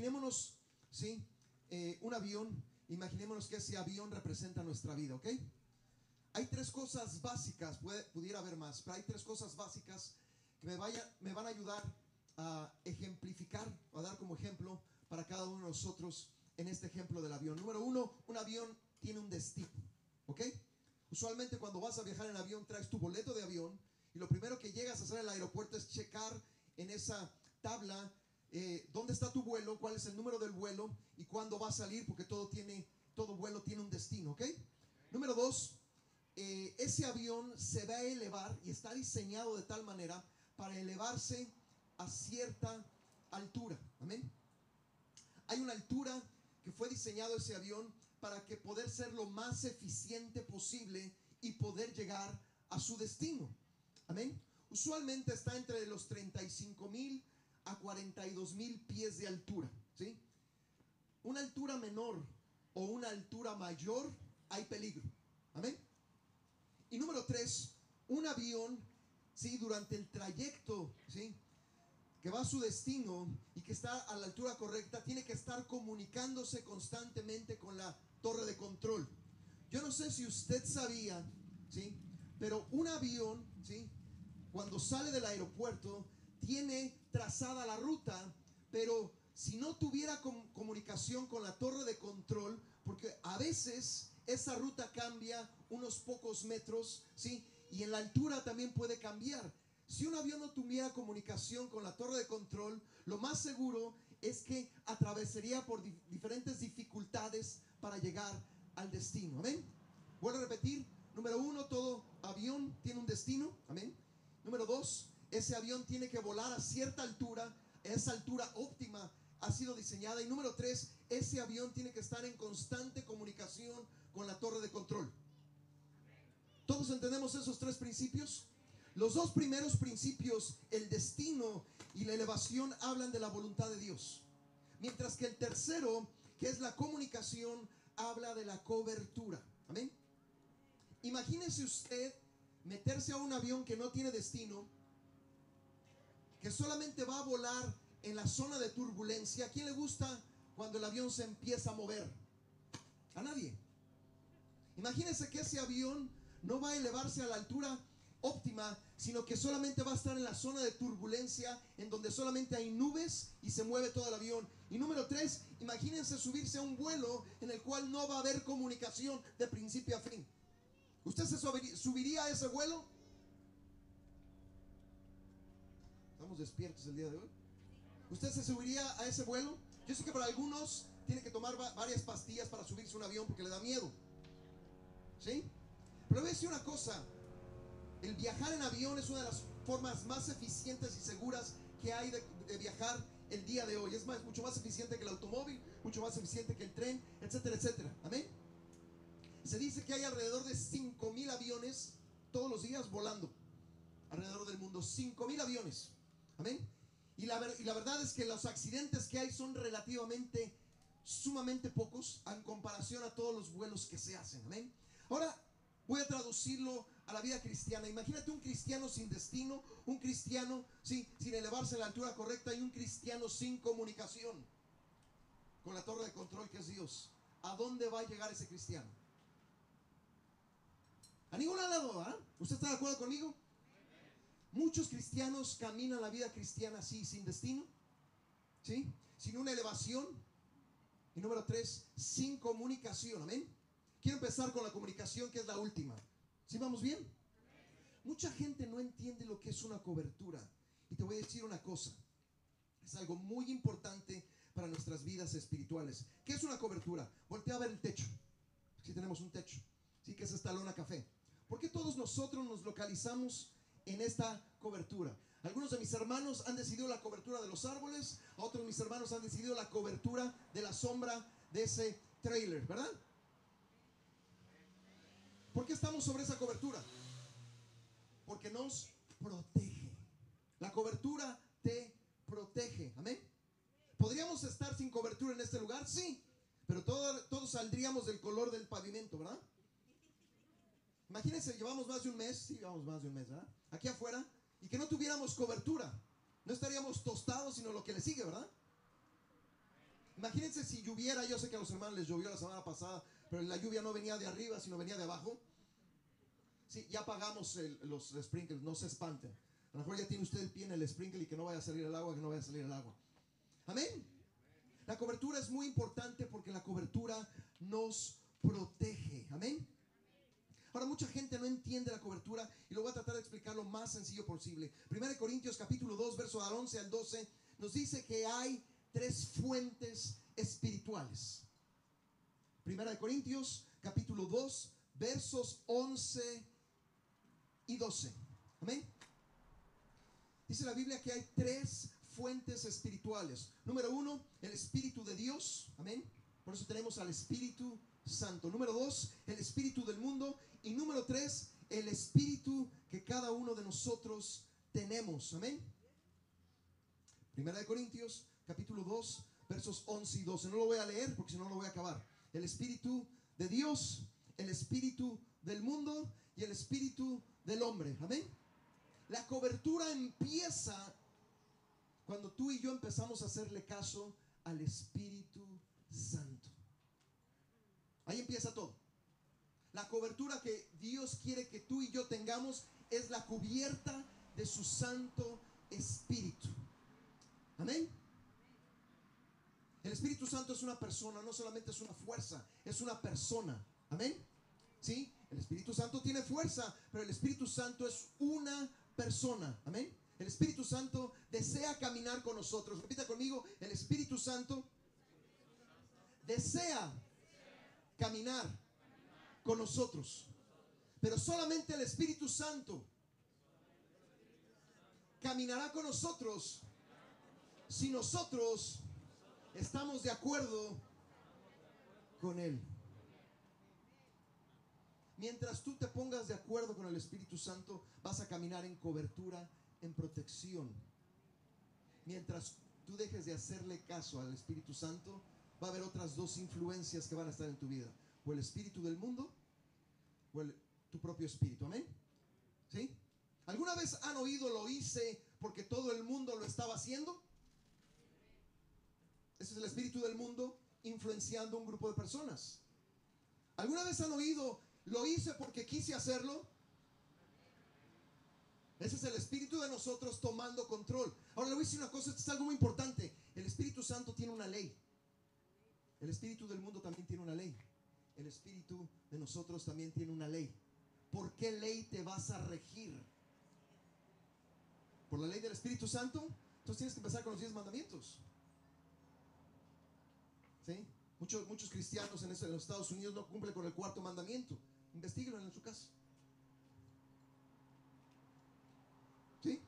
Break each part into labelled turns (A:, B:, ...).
A: imaginémonos, ¿sí? Eh, un avión, imaginémonos que ese avión representa nuestra vida, ¿ok? Hay tres cosas básicas, puede, pudiera haber más, pero hay tres cosas básicas que me, vaya, me van a ayudar a ejemplificar, a dar como ejemplo para cada uno de nosotros en este ejemplo del avión. Número uno, un avión tiene un destino, ¿ok? Usualmente cuando vas a viajar en avión traes tu boleto de avión y lo primero que llegas a hacer en el aeropuerto es checar en esa tabla eh, dónde está tu vuelo, cuál es el número del vuelo y cuándo va a salir, porque todo tiene, todo vuelo tiene un destino, ¿ok? Número dos, eh, ese avión se va a elevar y está diseñado de tal manera para elevarse a cierta altura, amén. Hay una altura que fue diseñado ese avión para que poder ser lo más eficiente posible y poder llegar a su destino. Amén. Usualmente está entre los 35 mil a 42 mil pies de altura. ¿sí? Una altura menor o una altura mayor, hay peligro. Amén. Y número tres, un avión, ¿sí? durante el trayecto, ¿sí? que va a su destino y que está a la altura correcta, tiene que estar comunicándose constantemente con la torre de control. Yo no sé si usted sabía, ¿sí? Pero un avión, ¿sí? Cuando sale del aeropuerto, tiene trazada la ruta, pero si no tuviera comunicación con la torre de control, porque a veces esa ruta cambia unos pocos metros, ¿sí? Y en la altura también puede cambiar. Si un avión no tuviera comunicación con la torre de control, lo más seguro es que atravesaría por diferentes dificultades para llegar al destino. Amén. Vuelvo a repetir. Número uno, todo avión tiene un destino. Amén. Número dos, ese avión tiene que volar a cierta altura. Esa altura óptima ha sido diseñada. Y número tres, ese avión tiene que estar en constante comunicación con la torre de control. ¿Todos entendemos esos tres principios? Los dos primeros principios, el destino y la elevación, hablan de la voluntad de Dios. Mientras que el tercero, que es la comunicación, habla de la cobertura. Amén. Imagínese usted meterse a un avión que no tiene destino, que solamente va a volar en la zona de turbulencia. ¿A quién le gusta cuando el avión se empieza a mover? A nadie. Imagínese que ese avión no va a elevarse a la altura óptima, sino que solamente va a estar en la zona de turbulencia, en donde solamente hay nubes y se mueve todo el avión. Y número tres, imagínense subirse a un vuelo en el cual no va a haber comunicación de principio a fin. ¿Usted se subiría a ese vuelo? ¿Estamos despiertos el día de hoy? ¿Usted se subiría a ese vuelo? Yo sé que para algunos tiene que tomar varias pastillas para subirse a un avión porque le da miedo. ¿Sí? Pero voy a decir una cosa, el viajar en avión es una de las formas más eficientes y seguras que hay de, viajar el día de hoy. Es más, mucho más eficiente que el automóvil, mucho más eficiente que el tren, etcétera, etcétera. Amén. Se dice que hay alrededor de 5 mil aviones todos los días volando alrededor del mundo. 5 mil aviones. Amén. Y la, y la verdad es que los accidentes que hay son relativamente, sumamente pocos en comparación a todos los vuelos que se hacen. Amén. Ahora, Voy a traducirlo a la vida cristiana. Imagínate un cristiano sin destino, un cristiano sin elevarse a la altura correcta y un cristiano sin comunicación con la torre de control que es Dios. ¿A dónde va a llegar ese cristiano? A ningún lado, ¿ah? ¿Usted está de acuerdo conmigo? Muchos cristianos caminan la vida cristiana así, sin destino, ¿sí? Sin una elevación. Y número tres, sin comunicación, amén. Quiero empezar con la comunicación, que es la última. ¿Sí vamos bien? Mucha gente no entiende lo que es una cobertura. Y te voy a decir una cosa. Es algo muy importante para nuestras vidas espirituales. ¿Qué es una cobertura? Voltea a ver el techo. Si tenemos un techo. Sí, que es esta lona café. ¿Por qué todos nosotros nos localizamos en esta cobertura? Algunos de mis hermanos han decidido la cobertura de los árboles, otros de mis hermanos han decidido la cobertura de la sombra de ese trailer, ¿verdad? ¿Por qué estamos sobre esa cobertura? Porque nos protege. La cobertura te protege. Amén. ¿Podríamos estar sin cobertura en este lugar? Sí. Pero todos saldríamos del color del pavimento, ¿verdad? Imagínense, llevamos más de un mes, sí, llevamos más de un mes, ¿verdad? Aquí afuera, y que no tuviéramos cobertura. No estaríamos tostados, sino lo que le sigue, ¿verdad? Imagínense si lloviera, yo sé que a los hermanos les llovió la semana pasada, pero la lluvia no venía de arriba, sino venía de abajo. Sí, ya pagamos los sprinkles, no se espanten. A lo mejor ya tiene usted el pie en el sprinkle y que no vaya a salir el agua, que no vaya a salir el agua. Amén. La cobertura es muy importante porque la cobertura nos protege. Amén. Ahora mucha gente no entiende la cobertura y lo voy a tratar de explicar lo más sencillo posible. 1 Corintios capítulo 2, verso al 11 al 12 nos dice que hay tres fuentes espirituales. 1 Corintios capítulo 2, versos 11 y 12. Amén. Dice la Biblia que hay tres fuentes espirituales. Número uno, el Espíritu de Dios. Amén. Por eso tenemos al Espíritu Santo. Número dos, el Espíritu del mundo. Y número tres, el Espíritu que cada uno de nosotros tenemos. Amén. Primera de Corintios, capítulo 2, versos 11 y 12. No lo voy a leer porque si no lo voy a acabar. El Espíritu de Dios, el Espíritu del mundo y el Espíritu del hombre. Amén. La cobertura empieza cuando tú y yo empezamos a hacerle caso al Espíritu Santo. Ahí empieza todo. La cobertura que Dios quiere que tú y yo tengamos es la cubierta de su Santo Espíritu. Amén. El Espíritu Santo es una persona, no solamente es una fuerza, es una persona. Amén. ¿Sí? El Espíritu Santo tiene fuerza, pero el Espíritu Santo es una persona. Amén. El Espíritu Santo desea caminar con nosotros. Repita conmigo, el Espíritu Santo desea caminar con nosotros. Pero solamente el Espíritu Santo caminará con nosotros si nosotros estamos de acuerdo con Él. Mientras tú te pongas de acuerdo con el Espíritu Santo, vas a caminar en cobertura, en protección. Mientras tú dejes de hacerle caso al Espíritu Santo, va a haber otras dos influencias que van a estar en tu vida. O el espíritu del mundo, tu propio espíritu. Amén. ¿Sí? ¿Alguna vez han oído lo hice porque todo el mundo lo estaba haciendo? Ese es el espíritu del mundo influenciando un grupo de personas. ¿Alguna vez han oído lo hice porque quise hacerlo? Ese es el espíritu de nosotros tomando control. Ahora le voy a decir una cosa, esto es algo muy importante. El Espíritu Santo tiene una ley. El espíritu del mundo también tiene una ley. El espíritu de nosotros también tiene una ley. ¿Por qué ley te vas a regir? ¿Por la ley del Espíritu Santo? Entonces tienes que empezar con los diez mandamientos. ¿Sí? Muchos, muchos cristianos en, los Estados Unidos no cumplen con el cuarto mandamiento. Investíguelo en su casa. ¿Sí?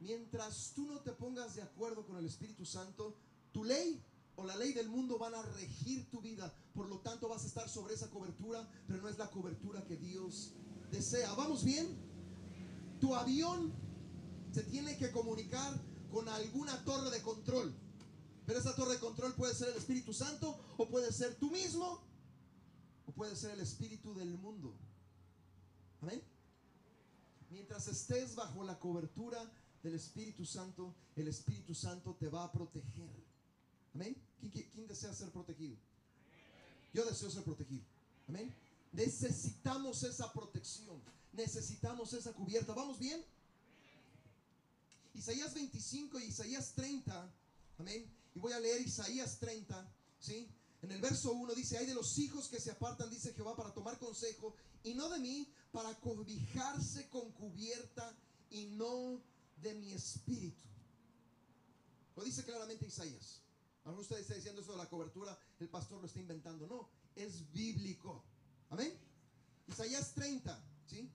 A: Mientras tú no te pongas de acuerdo con el Espíritu Santo, tu ley la ley del mundo van a regir tu vida. Por lo tanto, vas a estar sobre esa cobertura, pero no es la cobertura que Dios desea. ¿Vamos bien? Tu avión se tiene que comunicar con alguna torre de control. Pero esa torre de control puede ser el Espíritu Santo o puede ser tú mismo o puede ser el Espíritu del mundo. Amén. Mientras estés bajo la cobertura del Espíritu Santo, el Espíritu Santo te va a proteger. Amén. ¿Quién, desea ser protegido? Yo deseo ser protegido. Amén. Necesitamos esa protección. Necesitamos esa cubierta. ¿Vamos bien? Isaías 25 y Isaías 30. Amén. Y voy a leer Isaías 30. ¿Sí? En el verso 1 dice, hay de los hijos que se apartan, dice Jehová, para tomar consejo, y no de mí, para cobijarse con cubierta, y no de mi espíritu. Lo dice claramente Isaías. A usted está diciendo eso de la cobertura, el pastor lo está inventando. No, es bíblico. Amén. Isaías 30, ¿sí?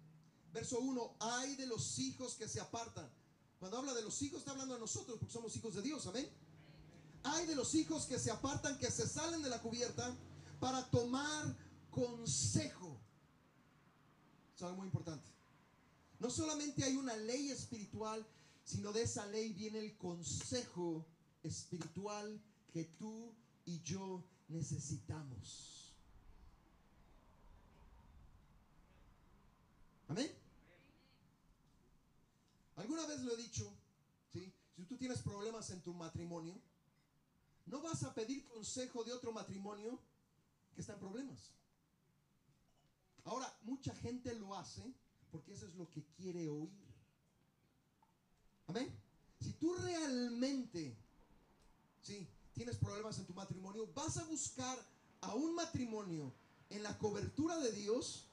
A: Verso 1, hay de los hijos que se apartan. Cuando habla de los hijos, está hablando de nosotros, porque somos hijos de Dios. Amén. Hay de los hijos que se apartan, que se salen de la cubierta para tomar consejo. Es algo muy importante. No solamente hay una ley espiritual, sino de esa ley viene el consejo espiritual que tú y yo necesitamos. Amén. Alguna vez lo he dicho, ¿sí? Si tú tienes problemas en tu matrimonio, No vas a pedir consejo de otro matrimonio que está en problemas. Ahora, mucha gente lo hace porque eso es lo que quiere oír. Amén. Si tú realmente, sí, tienes problemas en tu matrimonio, vas a buscar a un matrimonio en la cobertura de Dios,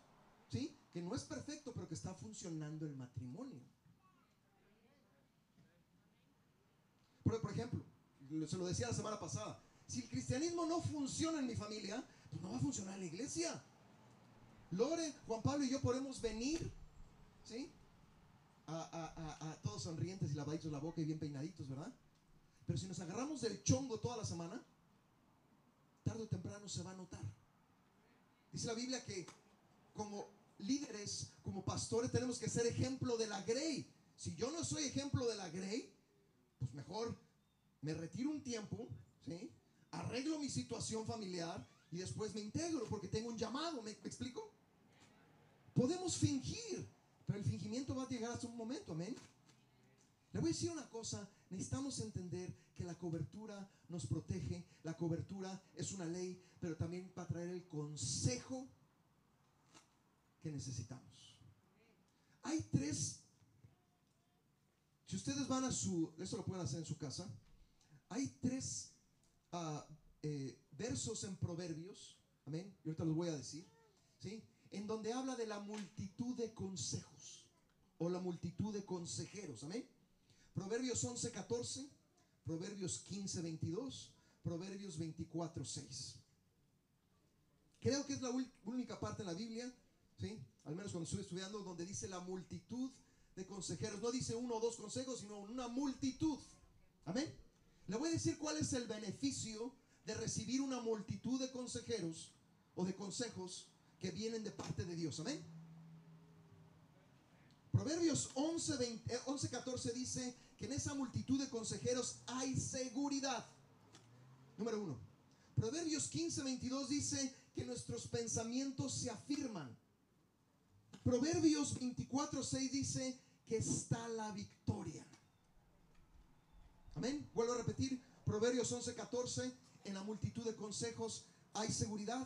A: sí, que no es perfecto, pero que está funcionando el matrimonio. Por, por ejemplo, se lo decía la semana pasada, si el cristianismo no funciona en mi familia, pues no va a funcionar en la iglesia. Lore, Juan Pablo y yo podemos venir, ¿sí? A, todos sonrientes y lavaditos la boca y bien peinaditos, ¿verdad? Pero si nos agarramos del chongo toda la semana, tarde o temprano se va a notar. Dice la Biblia que como líderes, como pastores, tenemos que ser ejemplo de la Grey. Si yo no soy ejemplo de la Grey, pues mejor me retiro un tiempo, ¿sí? Arreglo mi situación familiar y después me integro porque tengo un llamado, ¿me, explico? Podemos fingir, pero el fingimiento va a llegar hasta un momento, amén. Le voy a decir una cosa, necesitamos entender que la cobertura nos protege, la cobertura es una ley, pero también va a traer el consejo que necesitamos. Hay tres, si ustedes van a su, eso lo pueden hacer en su casa, hay tres uh, eh, versos en Proverbios, amén, y ahorita los voy a decir, ¿sí? En donde habla de la multitud de consejos o la multitud de consejeros, amén. Proverbios 11, 14, Proverbios 15, 22, Proverbios 24, 6. Creo que es la única parte en la Biblia, ¿sí? Al menos cuando estuve estudiando, donde dice la multitud de consejeros. No dice uno o dos consejos, sino una multitud. Amén. Le voy a decir cuál es el beneficio de recibir una multitud de consejeros o de consejos que vienen de parte de Dios. Amén. Proverbios 11, 11, 14 dice que en esa multitud de consejeros hay seguridad. Número uno. Proverbios 15, 22 dice que nuestros pensamientos se afirman. Proverbios 24, 6 dice que está la victoria. Amén. Vuelvo a repetir. Proverbios 11, 14 en la multitud de consejos hay seguridad.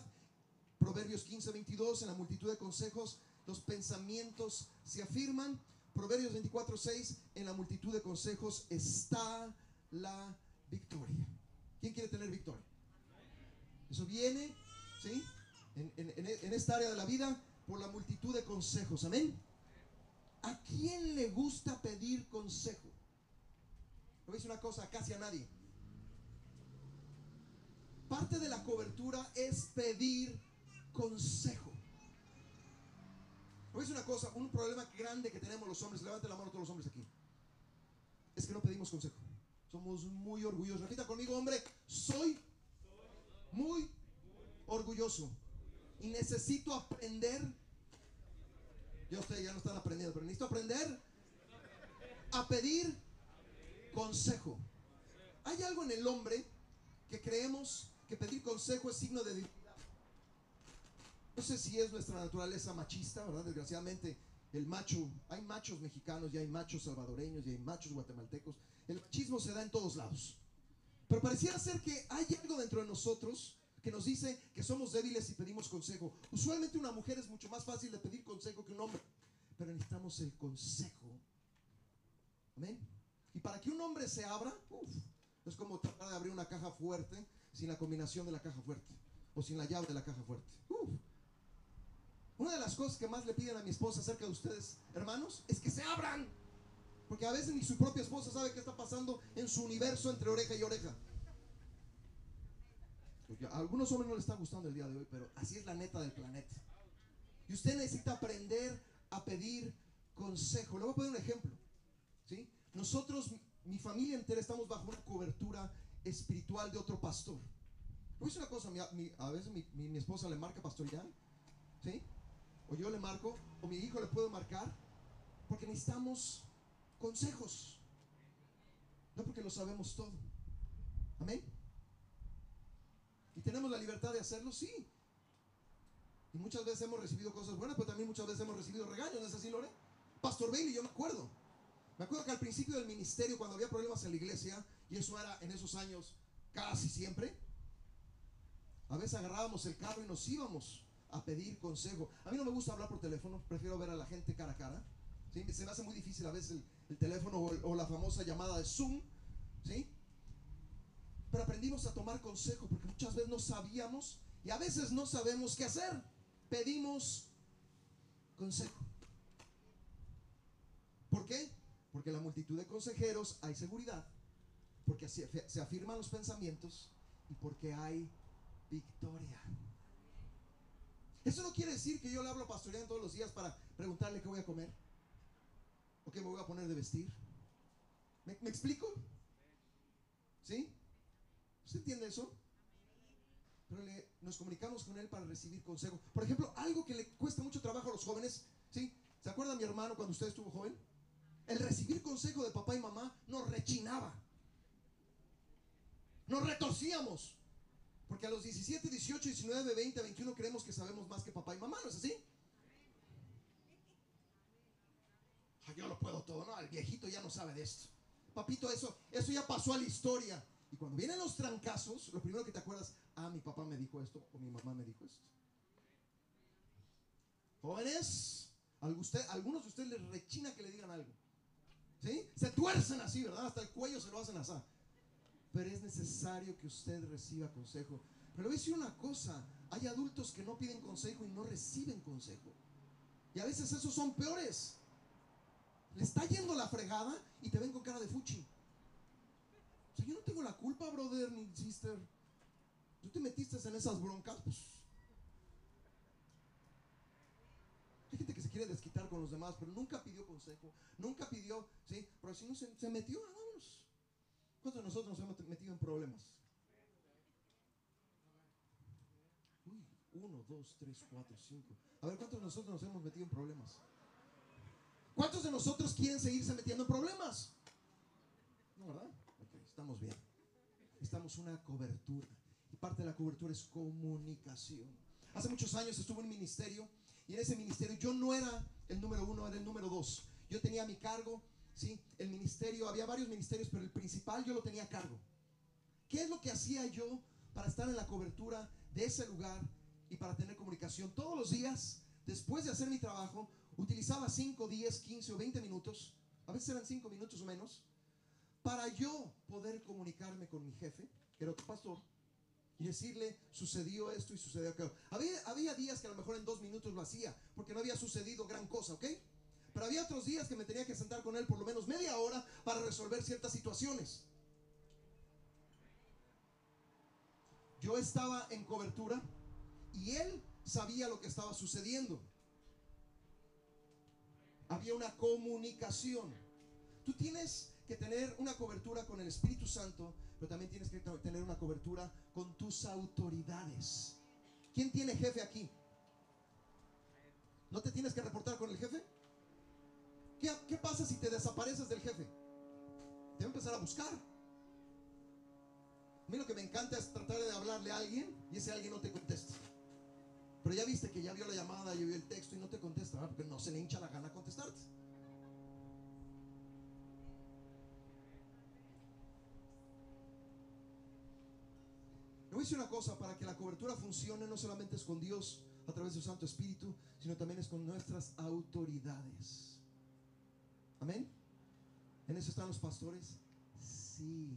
A: Proverbios 15, 22, en la multitud de consejos los pensamientos se afirman. Proverbios 24, 6, en la multitud de consejos está la victoria. ¿Quién quiere tener victoria? Eso viene, ¿sí? En, esta área de la vida por la multitud de consejos. Amén. ¿A quién le gusta pedir consejo? A decir una cosa, casi a nadie. Parte de la cobertura es pedir consejo. A decir una cosa, un problema grande que tenemos los hombres, levante la mano todos los hombres aquí, es que no pedimos consejo. Somos muy orgullosos. Repita conmigo, hombre, soy muy orgulloso y necesito aprender. Ya ustedes ya no están aprendiendo, pero necesito aprender a pedir consejo. Hay algo en el hombre que creemos que pedir consejo es signo de. No sé si es nuestra naturaleza machista, ¿verdad? Desgraciadamente, el macho, hay machos mexicanos y hay machos salvadoreños y hay machos guatemaltecos. El machismo se da en todos lados. Pero pareciera ser que hay algo dentro de nosotros que nos dice que somos débiles y pedimos consejo. Usualmente una mujer es mucho más fácil de pedir consejo que un hombre, pero necesitamos el consejo. Amén. Y para que un hombre se abra, es como tratar de abrir una caja fuerte sin la combinación de la caja fuerte o sin la llave de la caja fuerte. Una de las cosas que más le piden a mi esposa acerca de ustedes, hermanos, es que se abran. Porque a veces ni su propia esposa sabe qué está pasando en su universo entre oreja y oreja. a algunos hombres no les está gustando el día de hoy, pero así es la neta del planeta. Y usted necesita aprender a pedir consejo. Le voy a poner un ejemplo. ¿sí? Nosotros, mi familia entera, estamos bajo una cobertura espiritual de otro pastor. Voy a una cosa, a veces mi, esposa le marca pastoral, ¿sí? O yo le marco, o mi hijo le puedo marcar, porque necesitamos consejos. No porque lo sabemos todo. Amén. Y tenemos la libertad de hacerlo, sí. Y muchas veces hemos recibido cosas buenas, pero también muchas veces hemos recibido regaños, ¿no es así, Lore? Pastor Bailey, yo me acuerdo. Me acuerdo que al principio del ministerio, cuando había problemas en la iglesia, y eso era en esos años casi siempre. A veces agarrábamos el carro y nos íbamos a pedir consejo. A mí no me gusta hablar por teléfono, prefiero ver a la gente cara a cara. ¿sí? Se me hace muy difícil a veces el, el teléfono o, o la famosa llamada de Zoom. ¿sí? Pero aprendimos a tomar consejo porque muchas veces no sabíamos y a veces no sabemos qué hacer. Pedimos consejo. ¿Por qué? Porque la multitud de consejeros hay seguridad, porque se afirman los pensamientos y porque hay victoria. Eso no quiere decir que yo le hablo a pastorear todos los días para preguntarle qué voy a comer o qué me voy a poner de vestir. ¿Me, explico? ¿Sí? ¿Usted entiende eso? Pero le- nos comunicamos con él para recibir consejo. Por ejemplo, algo que le cuesta mucho trabajo a los jóvenes, ¿sí? ¿Se acuerda mi hermano cuando usted estuvo joven? El recibir consejo de papá y mamá nos rechinaba. Nos retorcíamos. Porque a los 17, 18, 19, 20, 21 creemos que sabemos más que papá y mamá, ¿no es así? Yo lo puedo todo, no, el viejito ya no sabe de esto. Papito, eso, eso ya pasó a la historia. Y cuando vienen los trancazos, lo primero que te acuerdas, ah, mi papá me dijo esto o mi mamá me dijo esto. Jóvenes, algunos de ustedes les rechina que le digan algo. ¿Sí? Se tuercen así, ¿verdad? Hasta el cuello se lo hacen así. Pero es necesario que usted reciba consejo. Pero le voy a decir una cosa, hay adultos que no piden consejo y no reciben consejo. Y a veces esos son peores. Le está yendo la fregada y te ven con cara de fuchi. O sea, yo no tengo la culpa, brother ni sister. Tú te metiste en esas broncas, pues. Hay gente que se quiere desquitar con los demás, pero nunca pidió consejo, nunca pidió, ¿sí? Pero si no se, se metió, vámonos. ¿Cuántos de nosotros nos hemos metido en problemas? Uy, uno, dos, tres, cuatro, cinco. A ver, ¿cuántos de nosotros nos hemos metido en problemas? ¿Cuántos de nosotros quieren seguirse metiendo en problemas? No, ¿verdad? Ok, estamos bien. Estamos una cobertura. Y parte de la cobertura es comunicación. Hace muchos años estuve en un ministerio y en ese ministerio yo no era el número uno, era el número dos. Yo tenía mi cargo, ¿sí? El ministerio, había varios ministerios, pero el principal yo lo tenía a cargo. ¿Qué es lo que hacía yo para estar en la cobertura de ese lugar y para tener comunicación? Todos los días, después de hacer mi trabajo, utilizaba 5, 10, 15 o 20 minutos, a veces eran 5 minutos o menos, para yo poder comunicarme con mi jefe, que era otro pastor, y decirle, sucedió esto y sucedió aquello. Había, había días que a lo mejor en dos minutos lo hacía, porque no había sucedido gran cosa, ¿ok? Pero había otros días que me tenía que sentar con él por lo menos media hora para resolver ciertas situaciones. Yo estaba en cobertura y él sabía lo que estaba sucediendo. Había una comunicación. Tú tienes que tener una cobertura con el Espíritu Santo, pero también tienes que tener una cobertura con tus autoridades. ¿Quién tiene jefe aquí? ¿No te tienes que reportar con el jefe? ¿Qué, pasa si te desapareces del jefe? Te va a empezar a buscar. A mí lo que me encanta es tratar de hablarle a alguien y ese alguien no te contesta. Pero ya viste que ya vio la llamada, ya vio el texto y no te contesta, ¿verdad? porque no se le hincha la gana contestarte. Le voy a decir una cosa, para que la cobertura funcione no solamente es con Dios a través de su Santo Espíritu, sino también es con nuestras autoridades. Amén. ¿En eso están los pastores? Sí.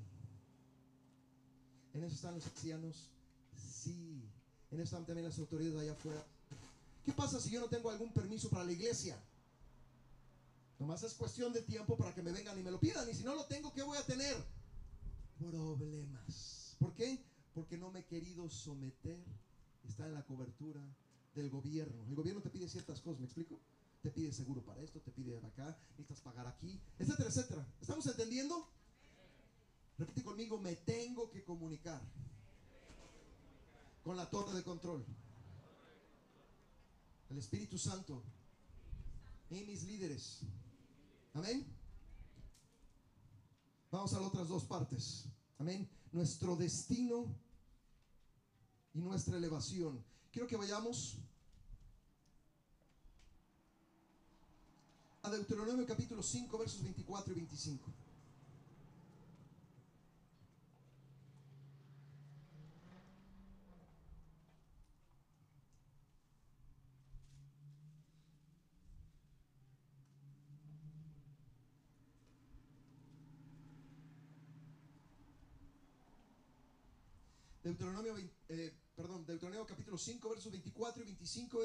A: ¿En eso están los ancianos? Sí. ¿En eso están también las autoridades de allá afuera? ¿Qué pasa si yo no tengo algún permiso para la iglesia? Nomás es cuestión de tiempo para que me vengan y me lo pidan. Y si no lo tengo, ¿qué voy a tener? Problemas. ¿Por qué? Porque no me he querido someter. Está en la cobertura del gobierno. El gobierno te pide ciertas cosas, ¿me explico? Te pide seguro para esto, te pide acá, necesitas pagar aquí, etcétera, etcétera. ¿Estamos entendiendo? Repite conmigo, me tengo que comunicar con la torre de control. El Espíritu Santo y mis líderes. Amén. Vamos a las otras dos partes. Amén. Nuestro destino y nuestra elevación. Quiero que vayamos a Deuteronomio capítulo 5, versos 24 y 25. Deuteronomio, eh, perdón, Deuteronomio capítulo 5, versos 24 y 25.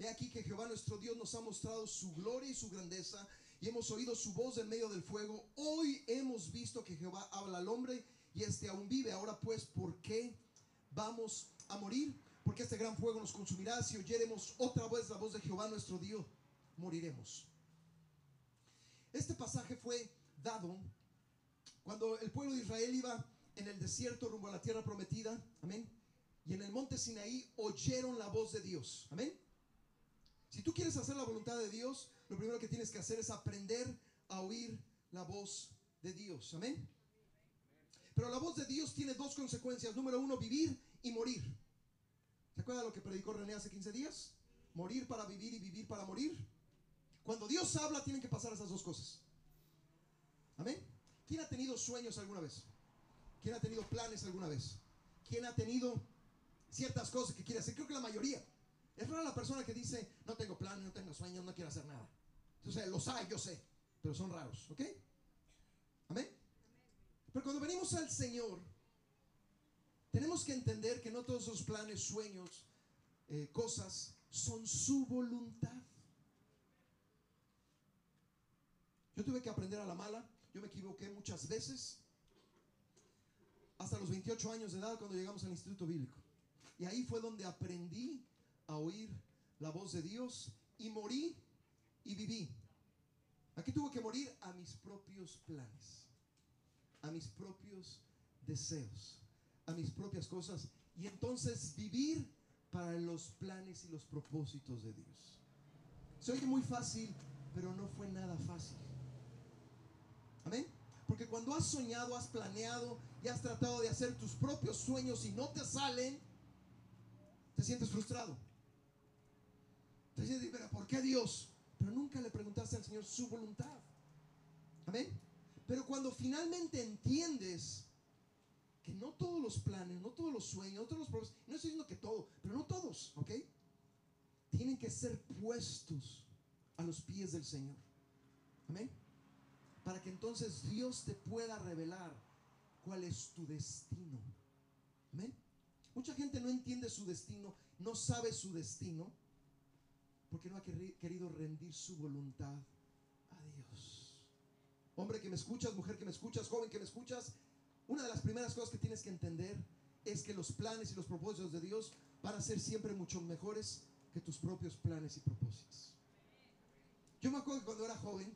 A: He aquí que Jehová nuestro Dios nos ha mostrado su gloria y su grandeza y hemos oído su voz en medio del fuego. Hoy hemos visto que Jehová habla al hombre y este aún vive. Ahora pues, ¿por qué vamos a morir? Porque este gran fuego nos consumirá. Si oyéremos otra vez la voz de Jehová nuestro Dios, moriremos. Este pasaje fue dado cuando el pueblo de Israel iba en el desierto rumbo a la tierra prometida. Amén. Y en el monte Sinaí oyeron la voz de Dios. Amén. Si tú quieres hacer la voluntad de Dios, lo primero que tienes que hacer es aprender a oír la voz de Dios. Amén. Pero la voz de Dios tiene dos consecuencias. Número uno, vivir y morir. ¿Se acuerda lo que predicó René hace 15 días? Morir para vivir y vivir para morir. Cuando Dios habla, tienen que pasar esas dos cosas. Amén. ¿Quién ha tenido sueños alguna vez? ¿Quién ha tenido planes alguna vez? ¿Quién ha tenido ciertas cosas que quiere hacer? Creo que la mayoría. Es rara la persona que dice, no tengo planes, no tengo sueños, no quiero hacer nada. Entonces, los hay, yo sé, pero son raros, ¿ok? Amén. Pero cuando venimos al Señor, tenemos que entender que no todos esos planes, sueños, eh, cosas, son su voluntad. Yo tuve que aprender a la mala, yo me equivoqué muchas veces, hasta los 28 años de edad cuando llegamos al Instituto Bíblico. Y ahí fue donde aprendí a oír la voz de Dios y morí y viví. Aquí tuve que morir a mis propios planes, a mis propios deseos, a mis propias cosas y entonces vivir para los planes y los propósitos de Dios. Se oye muy fácil, pero no fue nada fácil. Amén. Porque cuando has soñado, has planeado y has tratado de hacer tus propios sueños y no te salen, te sientes frustrado. Sientes, pero ¿por qué Dios? Pero nunca le preguntaste al Señor su voluntad. Amén. Pero cuando finalmente entiendes que no todos los planes, no todos los sueños, no todos los propósitos, no estoy diciendo que todo, pero no todos, ¿ok? Tienen que ser puestos a los pies del Señor. Amén para que entonces Dios te pueda revelar cuál es tu destino. Amén. Mucha gente no entiende su destino, no sabe su destino, porque no ha querido rendir su voluntad a Dios. Hombre que me escuchas, mujer que me escuchas, joven que me escuchas, una de las primeras cosas que tienes que entender es que los planes y los propósitos de Dios van a ser siempre mucho mejores que tus propios planes y propósitos. Yo me acuerdo que cuando era joven,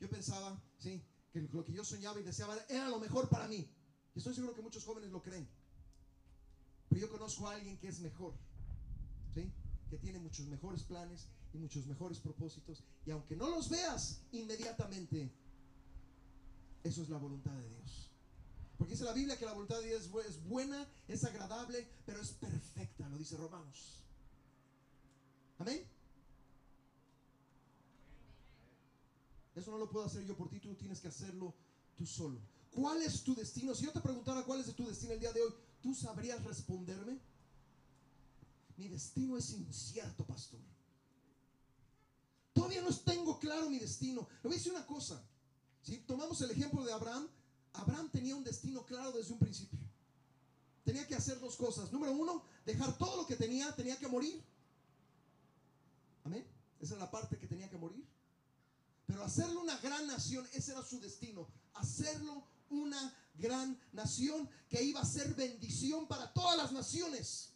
A: yo pensaba, ¿sí? Que lo que yo soñaba y deseaba era lo mejor para mí. Y estoy seguro que muchos jóvenes lo creen. Pero yo conozco a alguien que es mejor, ¿sí? Tiene muchos mejores planes y muchos mejores propósitos. Y aunque no los veas inmediatamente, eso es la voluntad de Dios. Porque dice la Biblia que la voluntad de Dios es buena, es agradable, pero es perfecta, lo dice Romanos. Amén. Eso no lo puedo hacer yo por ti, tú tienes que hacerlo tú solo. ¿Cuál es tu destino? Si yo te preguntara cuál es tu destino el día de hoy, ¿tú sabrías responderme? Mi destino es incierto, pastor. Todavía no tengo claro mi destino. Le voy a decir una cosa. Si tomamos el ejemplo de Abraham, Abraham tenía un destino claro desde un principio. Tenía que hacer dos cosas. Número uno, dejar todo lo que tenía, tenía que morir. Amén. Esa es la parte que tenía que morir. Pero hacerlo una gran nación, ese era su destino. Hacerlo una gran nación que iba a ser bendición para todas las naciones.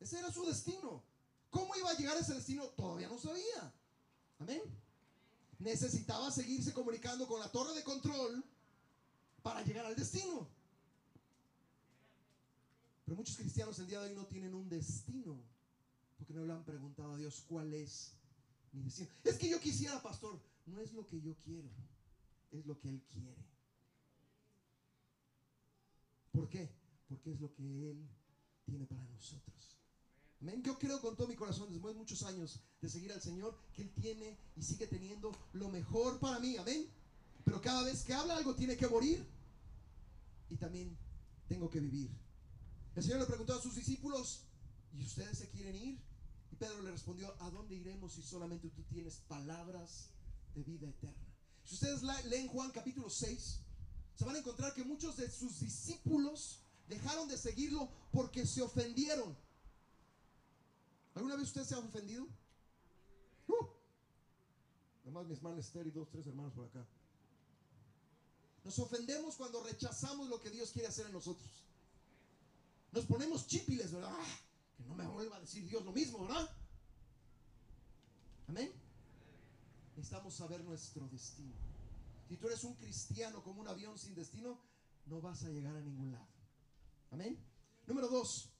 A: Ese era su destino. ¿Cómo iba a llegar a ese destino? Todavía no sabía. Amén. Necesitaba seguirse comunicando con la torre de control para llegar al destino. Pero muchos cristianos el día de hoy no tienen un destino porque no le han preguntado a Dios cuál es mi destino. Es que yo quisiera, pastor, no es lo que yo quiero, es lo que Él quiere. ¿Por qué? Porque es lo que Él tiene para nosotros. Amén. Yo creo con todo mi corazón, después de muchos años de seguir al Señor, que Él tiene y sigue teniendo lo mejor para mí. Amén. Pero cada vez que habla algo tiene que morir y también tengo que vivir. El Señor le preguntó a sus discípulos, ¿y ustedes se quieren ir? Y Pedro le respondió, ¿a dónde iremos si solamente tú tienes palabras de vida eterna. Si ustedes leen Juan capítulo 6, se van a encontrar que muchos de sus discípulos dejaron de seguirlo porque se ofendieron. ¿Alguna vez usted se ha ofendido? Uh, Nomás mi hermana Esther y dos, tres hermanos por acá. Nos ofendemos cuando rechazamos lo que Dios quiere hacer en nosotros. Nos ponemos chipiles, ¿verdad? Ah, que no me vuelva a decir Dios lo mismo, ¿verdad? Amén. Necesitamos saber nuestro destino. Si tú eres un cristiano como un avión sin destino, no vas a llegar a ningún lado. Amén. Número dos.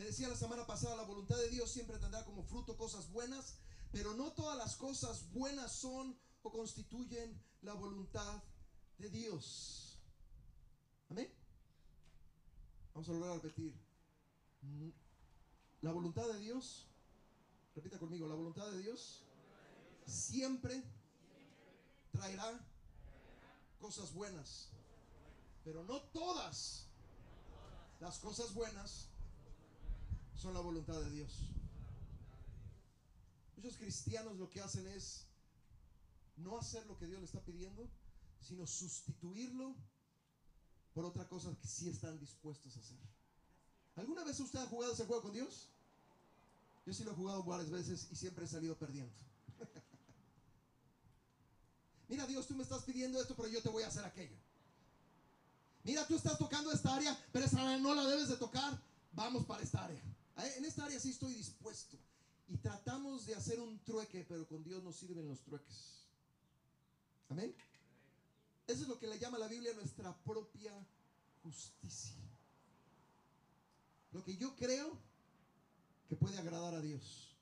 A: Le decía la semana pasada, la voluntad de Dios siempre tendrá como fruto cosas buenas, pero no todas las cosas buenas son o constituyen la voluntad de Dios. Amén. Vamos a volver a repetir. La voluntad de Dios, repita conmigo, la voluntad de Dios siempre traerá cosas buenas, pero no todas las cosas buenas son la voluntad de Dios. Muchos cristianos lo que hacen es no hacer lo que Dios le está pidiendo, sino sustituirlo por otra cosa que sí están dispuestos a hacer. ¿Alguna vez usted ha jugado ese juego con Dios? Yo sí lo he jugado varias veces y siempre he salido perdiendo. Mira Dios, tú me estás pidiendo esto, pero yo te voy a hacer aquello. Mira, tú estás tocando esta área, pero esa área no la debes de tocar. Vamos para esta área. En esta área sí estoy dispuesto. Y tratamos de hacer un trueque, pero con Dios no sirven los trueques. Amén. Eso es lo que le llama la Biblia nuestra propia justicia. Lo que yo creo que puede agradar a Dios.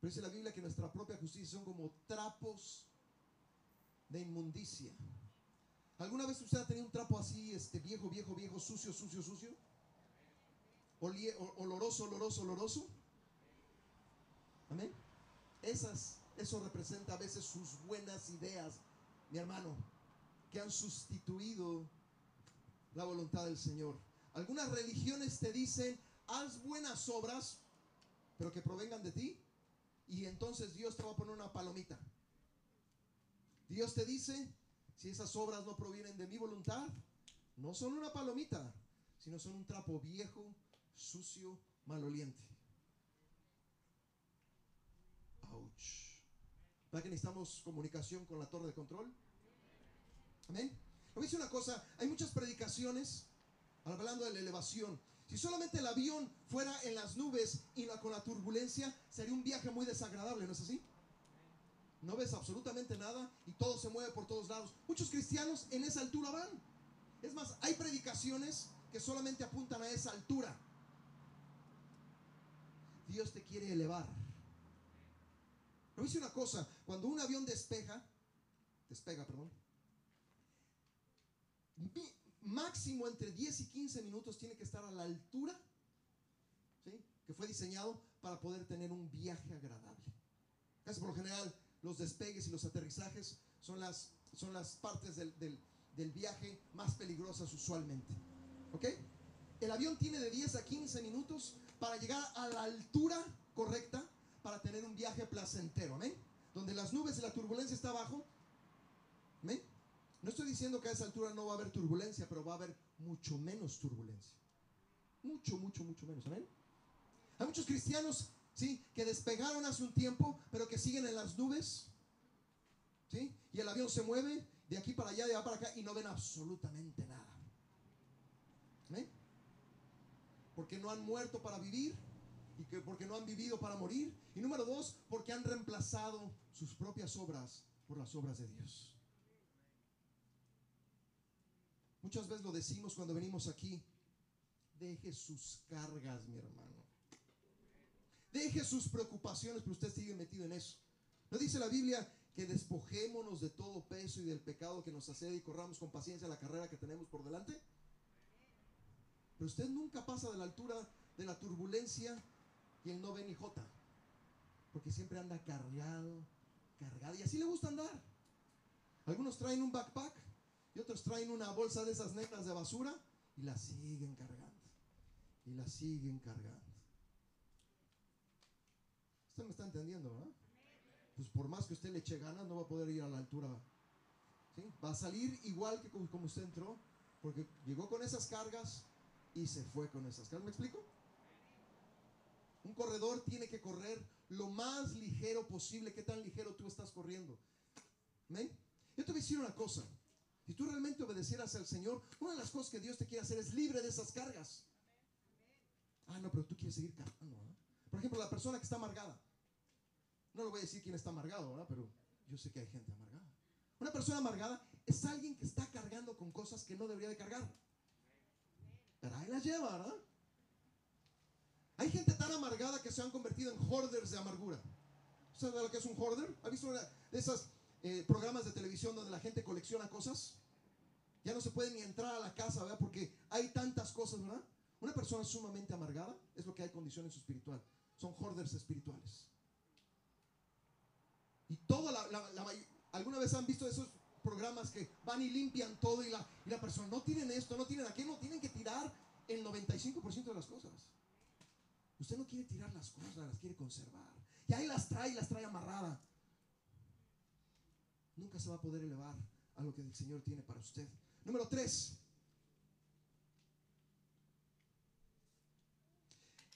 A: Pero dice la Biblia que nuestra propia justicia son como trapos de inmundicia. ¿Alguna vez usted ha tenido un trapo así, este viejo, viejo, viejo, sucio, sucio, sucio? Oloroso, oloroso, oloroso. Amén. Esas, eso representa a veces sus buenas ideas, mi hermano, que han sustituido la voluntad del Señor. Algunas religiones te dicen, haz buenas obras, pero que provengan de ti, y entonces Dios te va a poner una palomita. Dios te dice, si esas obras no provienen de mi voluntad, no son una palomita, sino son un trapo viejo, sucio, maloliente. Ouch. ¿Para que necesitamos comunicación con la torre de control? Amén. Le voy a decir una cosa, hay muchas predicaciones hablando de la elevación. Si solamente el avión fuera en las nubes y con la turbulencia, sería un viaje muy desagradable, ¿no es así? No ves absolutamente nada y todo se mueve por todos lados. Muchos cristianos en esa altura van. Es más, hay predicaciones que solamente apuntan a esa altura. Dios te quiere elevar. Pero dice una cosa, cuando un avión despeja, despega, perdón, máximo entre 10 y 15 minutos tiene que estar a la altura que fue diseñado para poder tener un viaje agradable. Casi por lo general, los despegues y los aterrizajes son las, son las partes del, del viaje más peligrosas usualmente. ¿Ok? El avión tiene de 10 a 15 minutos para llegar a la altura correcta para tener un viaje placentero. Amén. Donde las nubes y la turbulencia está abajo. Amén. No estoy diciendo que a esa altura no va a haber turbulencia, pero va a haber mucho menos turbulencia. Mucho, mucho, mucho menos. Amén. Hay muchos cristianos, ¿sí? Que despegaron hace un tiempo, pero que siguen en las nubes. ¿Sí? Y el avión se mueve de aquí para allá, de allá para acá, y no ven absolutamente nada. ¿Amén? Porque no han muerto para vivir y que porque no han vivido para morir. Y número dos, porque han reemplazado sus propias obras por las obras de Dios. Muchas veces lo decimos cuando venimos aquí. Deje sus cargas, mi hermano. Deje sus preocupaciones, pero usted sigue metido en eso. ¿No dice la Biblia que despojémonos de todo peso y del pecado que nos hace y corramos con paciencia la carrera que tenemos por delante? Pero usted nunca pasa de la altura de la turbulencia y él no ve ni jota. Porque siempre anda cargado, cargado. Y así le gusta andar. Algunos traen un backpack y otros traen una bolsa de esas negras de basura y la siguen cargando. Y la siguen cargando. Usted me está entendiendo, ¿verdad? Pues por más que usted le eche ganas, no va a poder ir a la altura. va a salir igual que como usted entró, porque llegó con esas cargas y se fue con esas cargas. ¿Me explico? Un corredor tiene que correr lo más ligero posible. ¿Qué tan ligero tú estás corriendo? Yo te voy a decir una cosa. Si tú realmente obedecieras al Señor, una de las cosas que Dios te quiere hacer es libre de esas cargas. Ah, no, pero tú quieres seguir cargando. ¿verdad? Por ejemplo, la persona que está amargada. No le voy a decir quién está amargado, ¿verdad? Pero yo sé que hay gente amargada. Una persona amargada es alguien que está cargando con cosas que no debería de cargar. Las lleva, ¿verdad? Hay gente tan amargada que se han convertido en hoarders de amargura. ¿Sabe lo que es un hoarder? ¿Ha visto de esos eh, programas de televisión donde la gente colecciona cosas? Ya no se puede ni entrar a la casa, ¿verdad? Porque hay tantas cosas, ¿verdad? Una persona sumamente amargada es lo que hay condición en su espiritual. Son hoarders espirituales. Y toda la, la- ¿Alguna vez han visto esos programas que van y limpian todo y la, y la persona no tienen esto, no tienen aquello, no tienen que tirar el 95% de las cosas? Usted no quiere tirar las cosas, las quiere conservar. Y ahí las trae y las trae amarrada. Nunca se va a poder elevar a lo que el Señor tiene para usted. Número tres.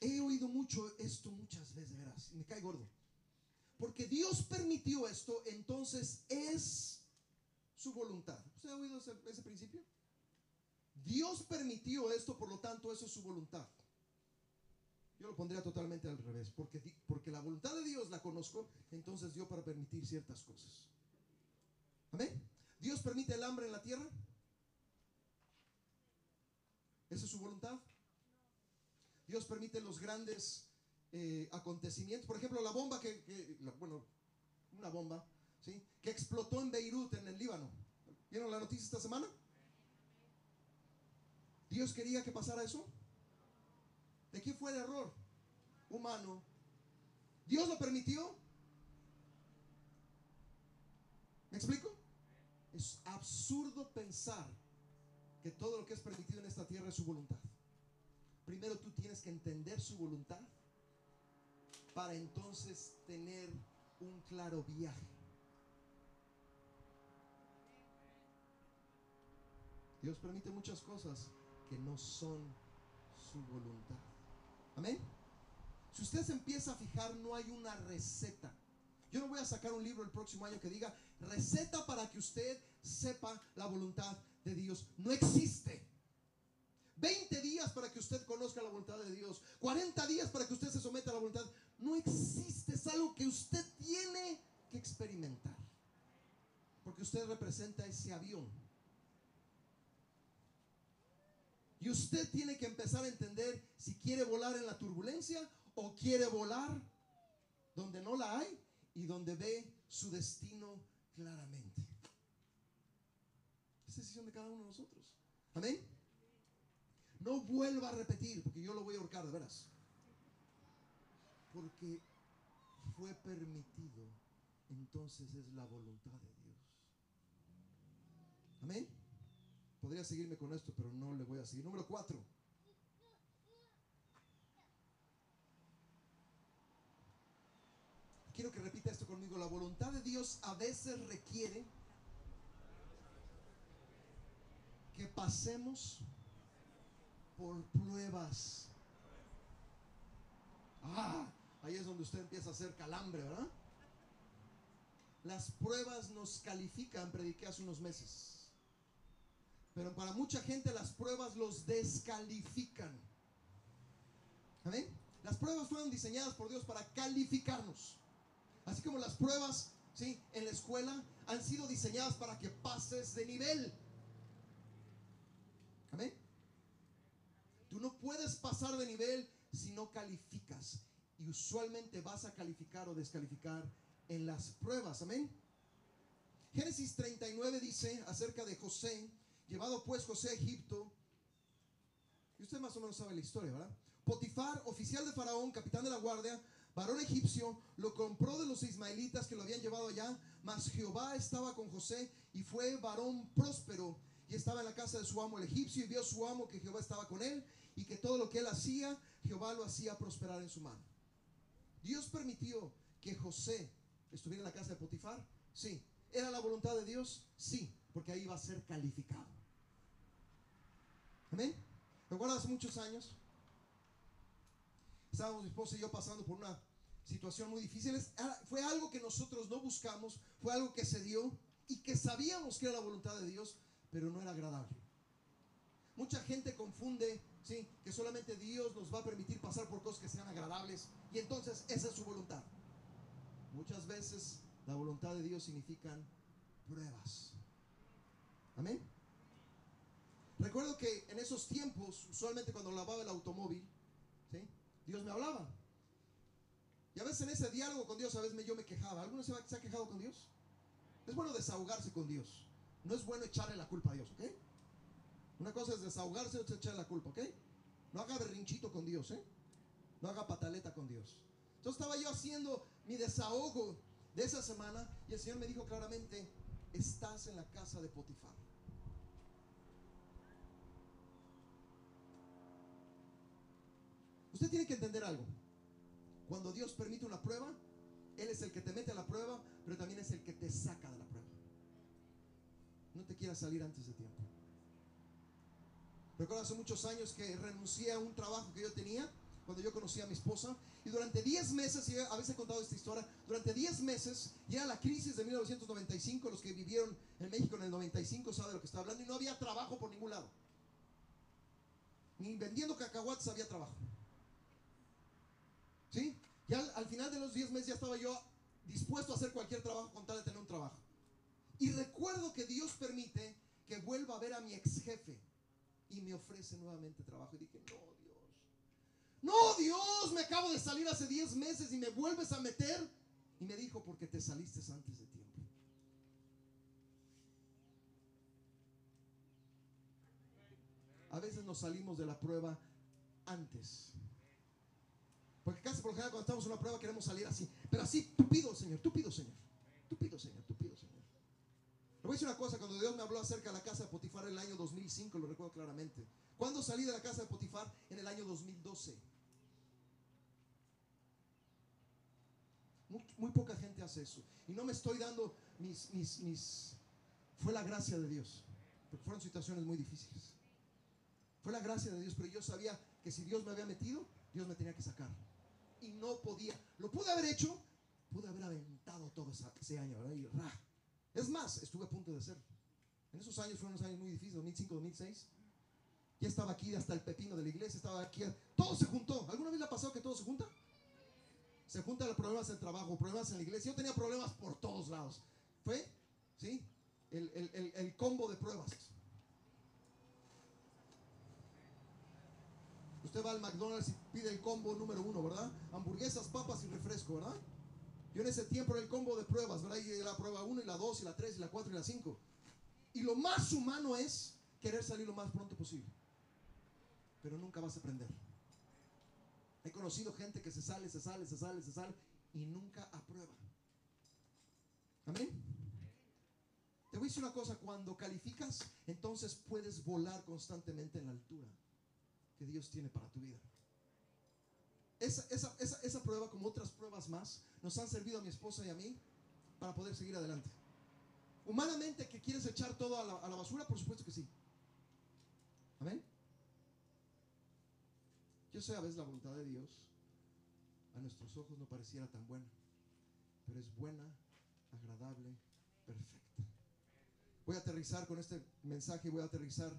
A: He oído mucho esto muchas veces, de veras, me cae gordo. Porque Dios permitió esto, entonces es su voluntad. ¿Usted ha oído ese principio? Dios permitió esto, por lo tanto, eso es su voluntad. Yo lo pondría totalmente al revés, porque, porque la voluntad de Dios la conozco, entonces dio para permitir ciertas cosas. Amén. Dios permite el hambre en la tierra. ¿Esa es su voluntad? Dios permite los grandes eh, acontecimientos. Por ejemplo, la bomba que, bueno, una bomba, ¿sí? Que explotó en Beirut, en el Líbano. ¿Vieron la noticia esta semana? ¿Dios quería que pasara eso? ¿De qué fue el error? Humano. ¿Dios lo permitió? ¿Me explico? Es absurdo pensar que todo lo que es permitido en esta tierra es su voluntad. Primero tú tienes que entender su voluntad para entonces tener un claro viaje. Dios permite muchas cosas que no son su voluntad. Amén. Si usted se empieza a fijar, no hay una receta. Yo no voy a sacar un libro el próximo año que diga receta para que usted sepa la voluntad de Dios. No existe. 20 días para que usted conozca la voluntad de Dios. 40 días para que usted se someta a la voluntad. No existe. Es algo que usted tiene que experimentar. Porque usted representa ese avión. Y usted tiene que empezar a entender si quiere volar en la turbulencia o quiere volar donde no la hay y donde ve su destino claramente. Es decisión de cada uno de nosotros. Amén. No vuelva a repetir, porque yo lo voy a ahorcar de veras. Porque fue permitido, entonces es la voluntad de Dios. Amén. Podría seguirme con esto, pero no le voy a seguir. Número cuatro. Quiero que repita esto conmigo. La voluntad de Dios a veces requiere que pasemos por pruebas. Ah, ahí es donde usted empieza a hacer calambre, ¿verdad? Las pruebas nos califican, prediqué hace unos meses. Pero para mucha gente las pruebas los descalifican. ¿Amén? Las pruebas fueron diseñadas por Dios para calificarnos. Así como las pruebas, ¿sí? En la escuela han sido diseñadas para que pases de nivel. Amén. Tú no puedes pasar de nivel si no calificas. Y usualmente vas a calificar o descalificar en las pruebas. Amén. Génesis 39 dice acerca de José, llevado pues José a Egipto. Y usted más o menos sabe la historia, ¿verdad? Potifar, oficial de Faraón, capitán de la guardia, varón egipcio, lo compró de los ismaelitas que lo habían llevado allá, mas Jehová estaba con José y fue varón próspero y estaba en la casa de su amo el egipcio y vio su amo que Jehová estaba con él y que todo lo que él hacía, Jehová lo hacía prosperar en su mano. Dios permitió que José estuviera en la casa de Potifar, sí. ¿Era la voluntad de Dios? Sí. porque ahí va a ser calificado. Amén. Recuerdo hace muchos años, estábamos mi esposa y yo pasando por una situación muy difícil. Fue algo que nosotros no buscamos, fue algo que se dio y que sabíamos que era la voluntad de Dios, pero no era agradable. Mucha gente confunde, sí, que solamente Dios nos va a permitir pasar por cosas que sean agradables y entonces esa es su voluntad. Muchas veces la voluntad de Dios significan pruebas. Amén. Recuerdo que en esos tiempos, usualmente cuando lavaba el automóvil, ¿sí? Dios me hablaba. Y a veces en ese diálogo con Dios, a veces yo me quejaba. ¿Alguno se ha quejado con Dios? Es bueno desahogarse con Dios. No es bueno echarle la culpa a Dios, ¿ok? Una cosa es desahogarse, otra es echarle la culpa, ¿ok? No haga berrinchito con Dios, ¿eh? No haga pataleta con Dios. Entonces estaba yo haciendo mi desahogo de esa semana y el Señor me dijo claramente, estás en la casa de Potifar. Usted tiene que entender algo. Cuando Dios permite una prueba, Él es el que te mete a la prueba, pero también es el que te saca de la prueba. No te quieras salir antes de tiempo. Recuerdo hace muchos años que renuncié a un trabajo que yo tenía cuando yo conocí a mi esposa. Y durante 10 meses, y a veces he contado esta historia, durante 10 meses, ya la crisis de 1995, los que vivieron en México en el 95 saben de lo que está hablando, y no había trabajo por ningún lado. Ni vendiendo cacahuates había trabajo. ¿Sí? Ya al, final de los 10 meses ya estaba yo dispuesto a hacer cualquier trabajo con tal de tener un trabajo. Y recuerdo que Dios permite que vuelva a ver a mi ex jefe y me ofrece nuevamente trabajo. Y dije, no, Dios. No, Dios, me acabo de salir hace 10 meses y me vuelves a meter. Y me dijo, porque te saliste antes de tiempo. A veces nos salimos de la prueba antes. Porque casi por lo general cuando estamos en una prueba queremos salir así. Pero así, tú pido, Señor, tú pido, Señor. Tú pido, Señor, tú pido, Señor. Le voy a decir una cosa, cuando Dios me habló acerca de la casa de Potifar en el año 2005, lo recuerdo claramente. ¿Cuándo salí de la casa de Potifar? En el año 2012. Muy, poca gente hace eso. Y no me estoy dando mis, mis, mis... Fue la gracia de Dios. Porque fueron situaciones muy difíciles. Fue la gracia de Dios, pero yo sabía que si Dios me había metido, Dios me tenía que sacar. Y no podía. Lo pude haber hecho, pude haber aventado todo ese año, es más, estuve a punto de hacerlo. En esos años fueron unos años muy difíciles, 2005, 2006. Ya estaba aquí hasta el pepino de la iglesia, estaba aquí. Todo se juntó. ¿Alguna vez le ha pasado que todo se junta? Se juntan los problemas del trabajo, problemas en la iglesia. Yo tenía problemas por todos lados. Fue, ¿sí? El, el, el combo de pruebas. Usted va al McDonald's y pide el combo número uno, ¿verdad? Hamburguesas, papas y refresco, ¿verdad? Yo en ese tiempo era el combo de pruebas, ¿verdad? Y la prueba 1 y la 2 y la 3 y la 4 y la 5. Y lo más humano es querer salir lo más pronto posible. Pero nunca vas a aprender. He conocido gente que se sale, se sale, se sale, se sale y nunca aprueba. Amén. Te voy a decir una cosa, cuando calificas, entonces puedes volar constantemente en la altura que Dios tiene para tu vida. Esa, prueba, como otras pruebas más, nos han servido a mi esposa y a mí para poder seguir adelante. Humanamente, que quieres echar todo a la, basura, por supuesto que sí. Amén. Yo sé a veces la voluntad de Dios a nuestros ojos no pareciera tan buena, pero es buena, agradable, perfecta. Voy a aterrizar con este mensaje, voy a aterrizar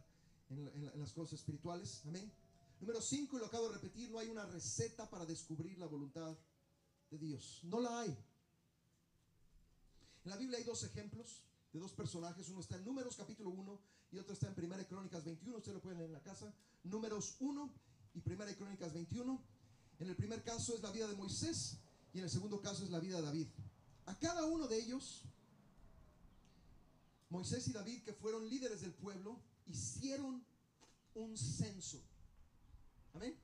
A: en las cosas espirituales. Amén. Número 5, y lo acabo de repetir, no hay una receta para descubrir la voluntad de Dios. No la hay. En la Biblia hay dos ejemplos de dos personajes. Uno está en Números capítulo 1 y otro está en Primera Crónicas 21. Ustedes lo pueden leer en la casa. Números 1 y Primera Crónicas 21. En el primer caso es la vida de Moisés y en el segundo caso es la vida de David. A cada uno de ellos, Moisés y David, que fueron líderes del pueblo, hicieron un censo. Amén.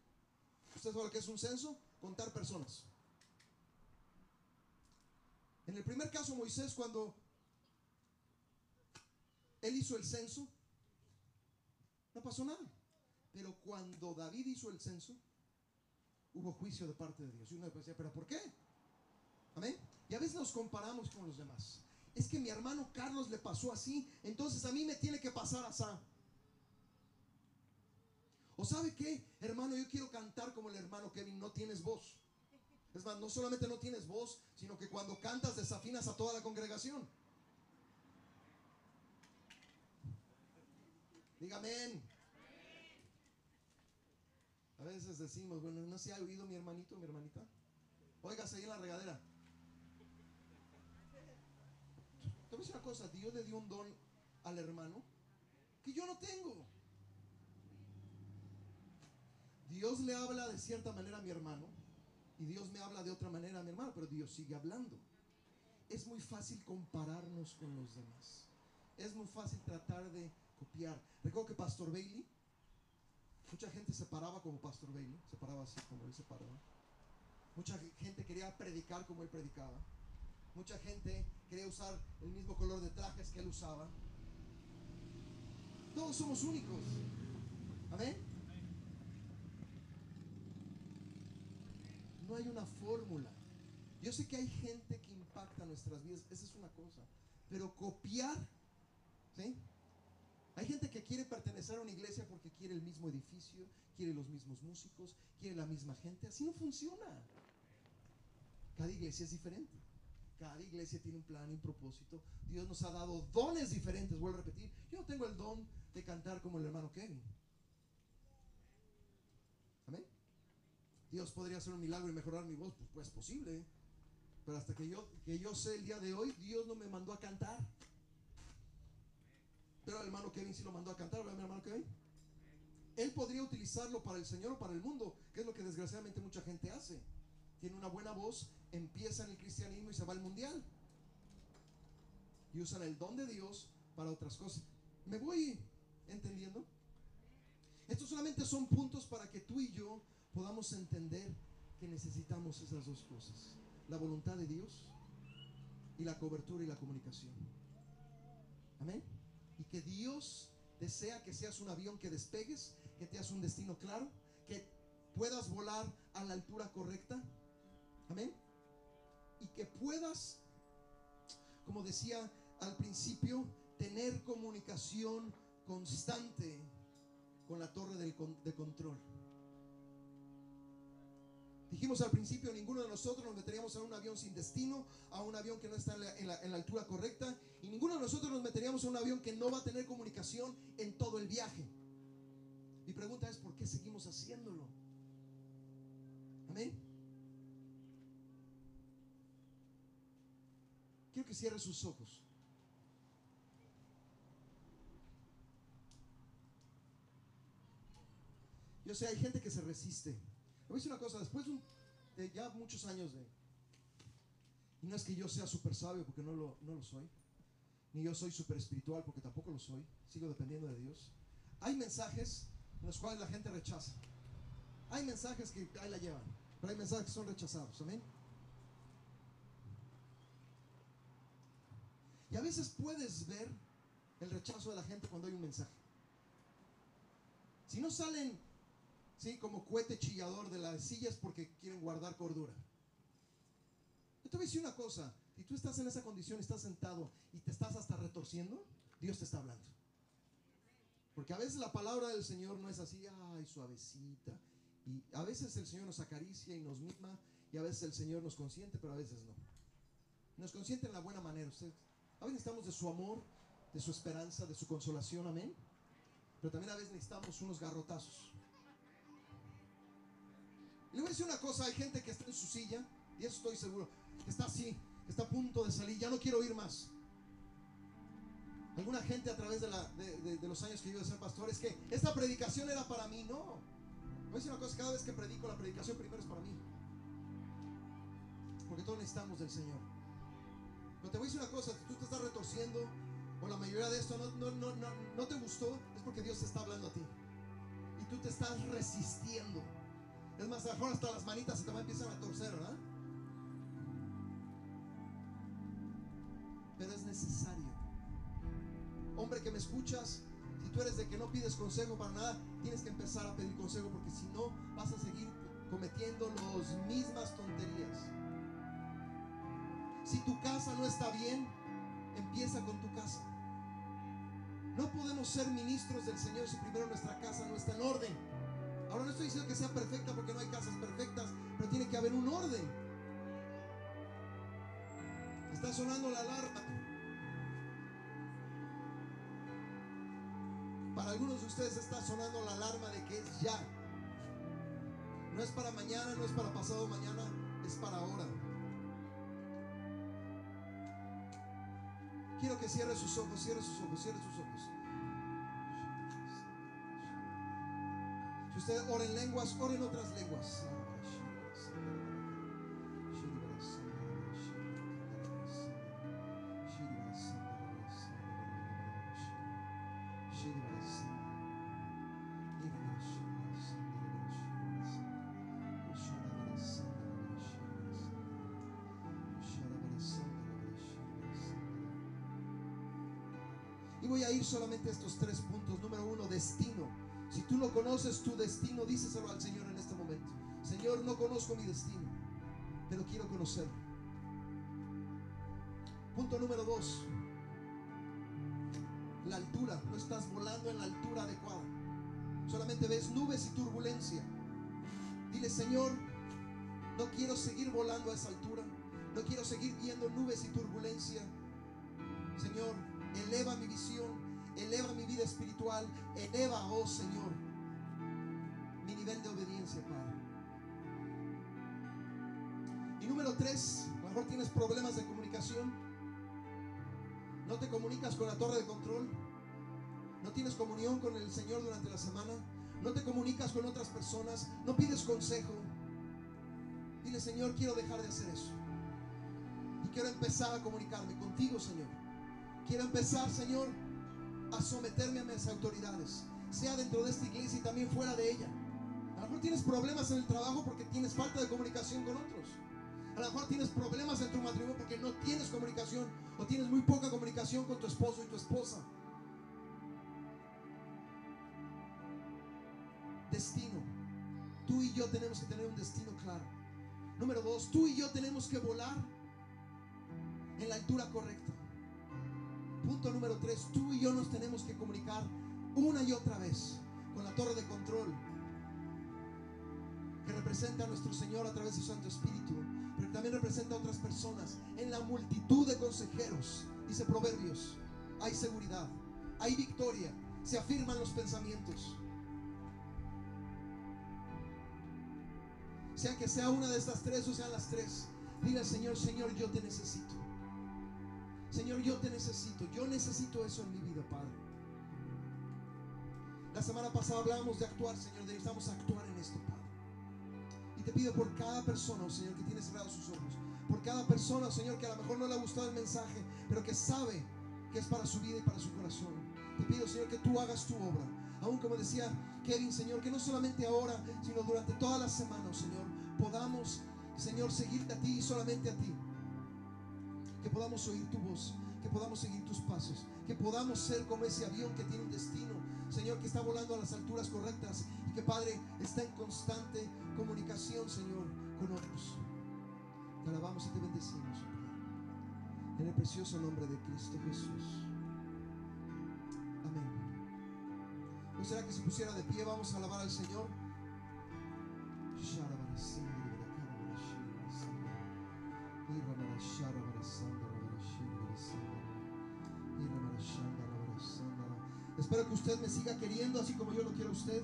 A: ¿Usted sabe lo que es un censo? Contar personas. En el primer caso, Moisés, cuando él hizo el censo, no pasó nada. Pero cuando David hizo el censo, hubo juicio de parte de Dios. Y uno decía, ¿pero por qué? Amén. Y a veces nos comparamos con los demás. es que mi hermano Carlos le pasó así, entonces a mí me tiene que pasar así. ¿O sabe qué? Hermano, yo quiero cantar como el hermano Kevin, no tienes voz. Es más, no solamente no tienes voz, sino que cuando cantas desafinas a toda la congregación. Dígame. A veces decimos, bueno, no se ha oído mi hermanito, mi hermanita. Óigase ahí en la regadera. Te voy a decir una cosa, Dios le dio un don al hermano que yo no tengo. Dios le habla de cierta manera a mi hermano y Dios me habla de otra manera a mi hermano, pero Dios sigue hablando. Es muy fácil compararnos con los demás. Es muy fácil tratar de copiar. Recuerdo que Pastor Bailey, mucha gente se paraba como Pastor Bailey, se paraba así como él se paraba. Mucha gente quería predicar como él predicaba. Mucha gente quería usar el mismo color de trajes que él usaba. Todos somos únicos. Amén. No hay una fórmula. Yo sé que hay gente que impacta nuestras vidas, esa es una cosa. Pero copiar, ¿sí? Hay gente que quiere pertenecer a una iglesia porque quiere el mismo edificio, quiere los mismos músicos, quiere la misma gente. Así no funciona. Cada iglesia es diferente. Cada iglesia tiene un plan y un propósito. Dios nos ha dado dones diferentes. Vuelvo a repetir, yo no tengo el don de cantar como el hermano Kevin. Amén. Dios podría hacer un milagro y mejorar mi voz, pues, pues posible. Pero hasta que yo, que yo sé el día de hoy, Dios no me mandó a cantar. Pero el hermano Kevin sí lo mandó a cantar, ¿verdad, mi hermano Kevin? Él podría utilizarlo para el Señor o para el mundo, que es lo que desgraciadamente mucha gente hace. Tiene una buena voz, empieza en el cristianismo y se va al mundial. Y usan el don de Dios para otras cosas. ¿Me voy entendiendo? Estos solamente son puntos para que tú y yo podamos entender que necesitamos esas dos cosas. La voluntad de Dios y la cobertura y la comunicación. Amén. Y que Dios desea que seas un avión que despegues, que te hagas un destino claro, que puedas volar a la altura correcta. Amén. Y que puedas, como decía al principio, tener comunicación constante con la torre de control. Dijimos al principio, ninguno de nosotros nos meteríamos en un avión sin destino, a un avión que no está en la, altura correcta, y ninguno de nosotros nos meteríamos en un avión que no va a tener comunicación en todo el viaje. Mi pregunta es, ¿por qué seguimos haciéndolo? Amén. Quiero que cierre sus ojos. Yo sé, hay gente que se resiste. Voy a decir una cosa, después de, ya muchos años de... Y no es que yo sea súper sabio porque no lo, no lo soy. Ni yo soy súper espiritual porque tampoco lo soy. Sigo dependiendo de Dios. Hay mensajes en los cuales la gente rechaza. Hay mensajes que ahí la llevan. Pero hay mensajes que son rechazados. Amén. Y a veces puedes ver el rechazo de la gente cuando hay un mensaje. Si no salen ¿sí? Como cohete chillador de las sillas porque quieren guardar cordura. Yo te voy a decir una cosa, si tú estás en esa condición, estás sentado y te estás hasta retorciendo, Dios te está hablando. Porque a veces la palabra del Señor no es así, ay, suavecita. Y a veces el Señor nos acaricia y nos mima, y a veces el Señor nos consiente, pero a veces no. Nos consiente en la buena manera. Ustedes, a veces necesitamos de su amor, de su esperanza, de su consolación, amén. Pero también a veces necesitamos unos garrotazos. Le voy a decir una cosa, hay gente que está en su silla, y eso estoy seguro, que está así, que está a punto de salir, ya no quiero oír más. Alguna gente a través de, los años que yo de ser pastor es que esta predicación era para mí, no. Voy a decir una cosa, cada vez que predico la predicación primero es para mí. Porque todos necesitamos del Señor. Pero te voy a decir una cosa, si tú te estás retorciendo o la mayoría de esto no, no te gustó, es porque Dios te está hablando a ti. Y tú te estás resistiendo. Es más, a mejor hasta las manitas se te empiezan a torcer, ¿verdad? Pero es necesario. Hombre que me escuchas, si tú eres de que no pides consejo para nada, tienes que empezar a pedir consejo porque si no vas a seguir cometiendo las mismas tonterías. Si tu casa no está bien, empieza con tu casa. No podemos ser ministros del Señor si primero nuestra casa no está en orden. Ahora no estoy diciendo que sea perfecta porque no hay casas perfectas, pero tiene que haber un orden. Está sonando la alarma. Para algunos de ustedes está sonando la alarma de que es ya. No es para mañana, no es para pasado mañana, es para ahora. Quiero que cierre sus ojos, cierre sus ojos, cierre sus ojos. Usted en lenguas, ore en otras lenguas. Y voy a ir solamente a estos tres puntos. Número uno, destino. Si tú no conoces tu destino, díseselo al Señor en este momento. Señor, no conozco mi destino, pero quiero conocerlo. Punto número dos, la altura. No estás volando en la altura adecuada. Solamente ves nubes y turbulencia. Dile, Señor, no quiero seguir volando a esa altura. No quiero seguir viendo nubes y turbulencia. Señor, eleva mi visión, eleva mi vida espiritual, eleva, oh Señor, mi nivel de obediencia, Padre. Y número tres, a lo mejor tienes problemas de comunicación, no te comunicas con la torre de control, no tienes comunión con el Señor durante la semana, no te comunicas con otras personas, no pides consejo. Dile, Señor, quiero dejar de hacer eso. Y quiero empezar a comunicarme contigo, Señor. Quiero empezar, Señor, a someterme a mis autoridades, sea dentro de esta iglesia y también fuera de ella. A lo mejor tienes problemas en el trabajo porque tienes falta de comunicación con otros. A lo mejor tienes problemas en tu matrimonio porque no tienes comunicación o tienes muy poca comunicación con tu esposo y tu esposa. Destino. Tú y yo tenemos que tener un destino claro. Número dos, tú y yo tenemos que volar en la altura correcta. Punto número tres, tú y yo nos tenemos que comunicar una y otra vez con la torre de control que representa a nuestro Señor a través de su Santo Espíritu, pero también representa a otras personas. En la multitud de consejeros, dice Proverbios, hay seguridad, hay victoria, se afirman los pensamientos. Sea que sea una de estas tres o sean las tres, dile al Señor, Señor, yo te necesito. Señor, yo te necesito. Yo necesito eso en mi vida, Padre. La semana pasada hablábamos de actuar, Señor. Necesitamos actuar en esto, Padre. Y te pido por cada persona, oh, Señor, que tiene cerrados sus ojos. Por cada persona, oh, Señor, que a lo mejor no le ha gustado el mensaje, pero que sabe que es para su vida y para su corazón. Te pido, Señor, que tú hagas tu obra. Aún como decía Kevin, Señor, que no solamente ahora, sino durante toda la semana, oh, Señor, podamos, Señor, seguirte a ti y solamente a ti que podamos oír tu voz, que podamos seguir tus pasos, que podamos ser como ese avión que tiene un destino, Señor, que está volando a las alturas correctas y que Padre está en constante comunicación, Señor, con otros. Te alabamos y te bendecimos, Padre, en el precioso nombre de Cristo Jesús. Amén. ¿No será que se pusiera de pie? Vamos a alabar al Señor. Espero que usted me siga queriendo así como yo lo quiero a usted.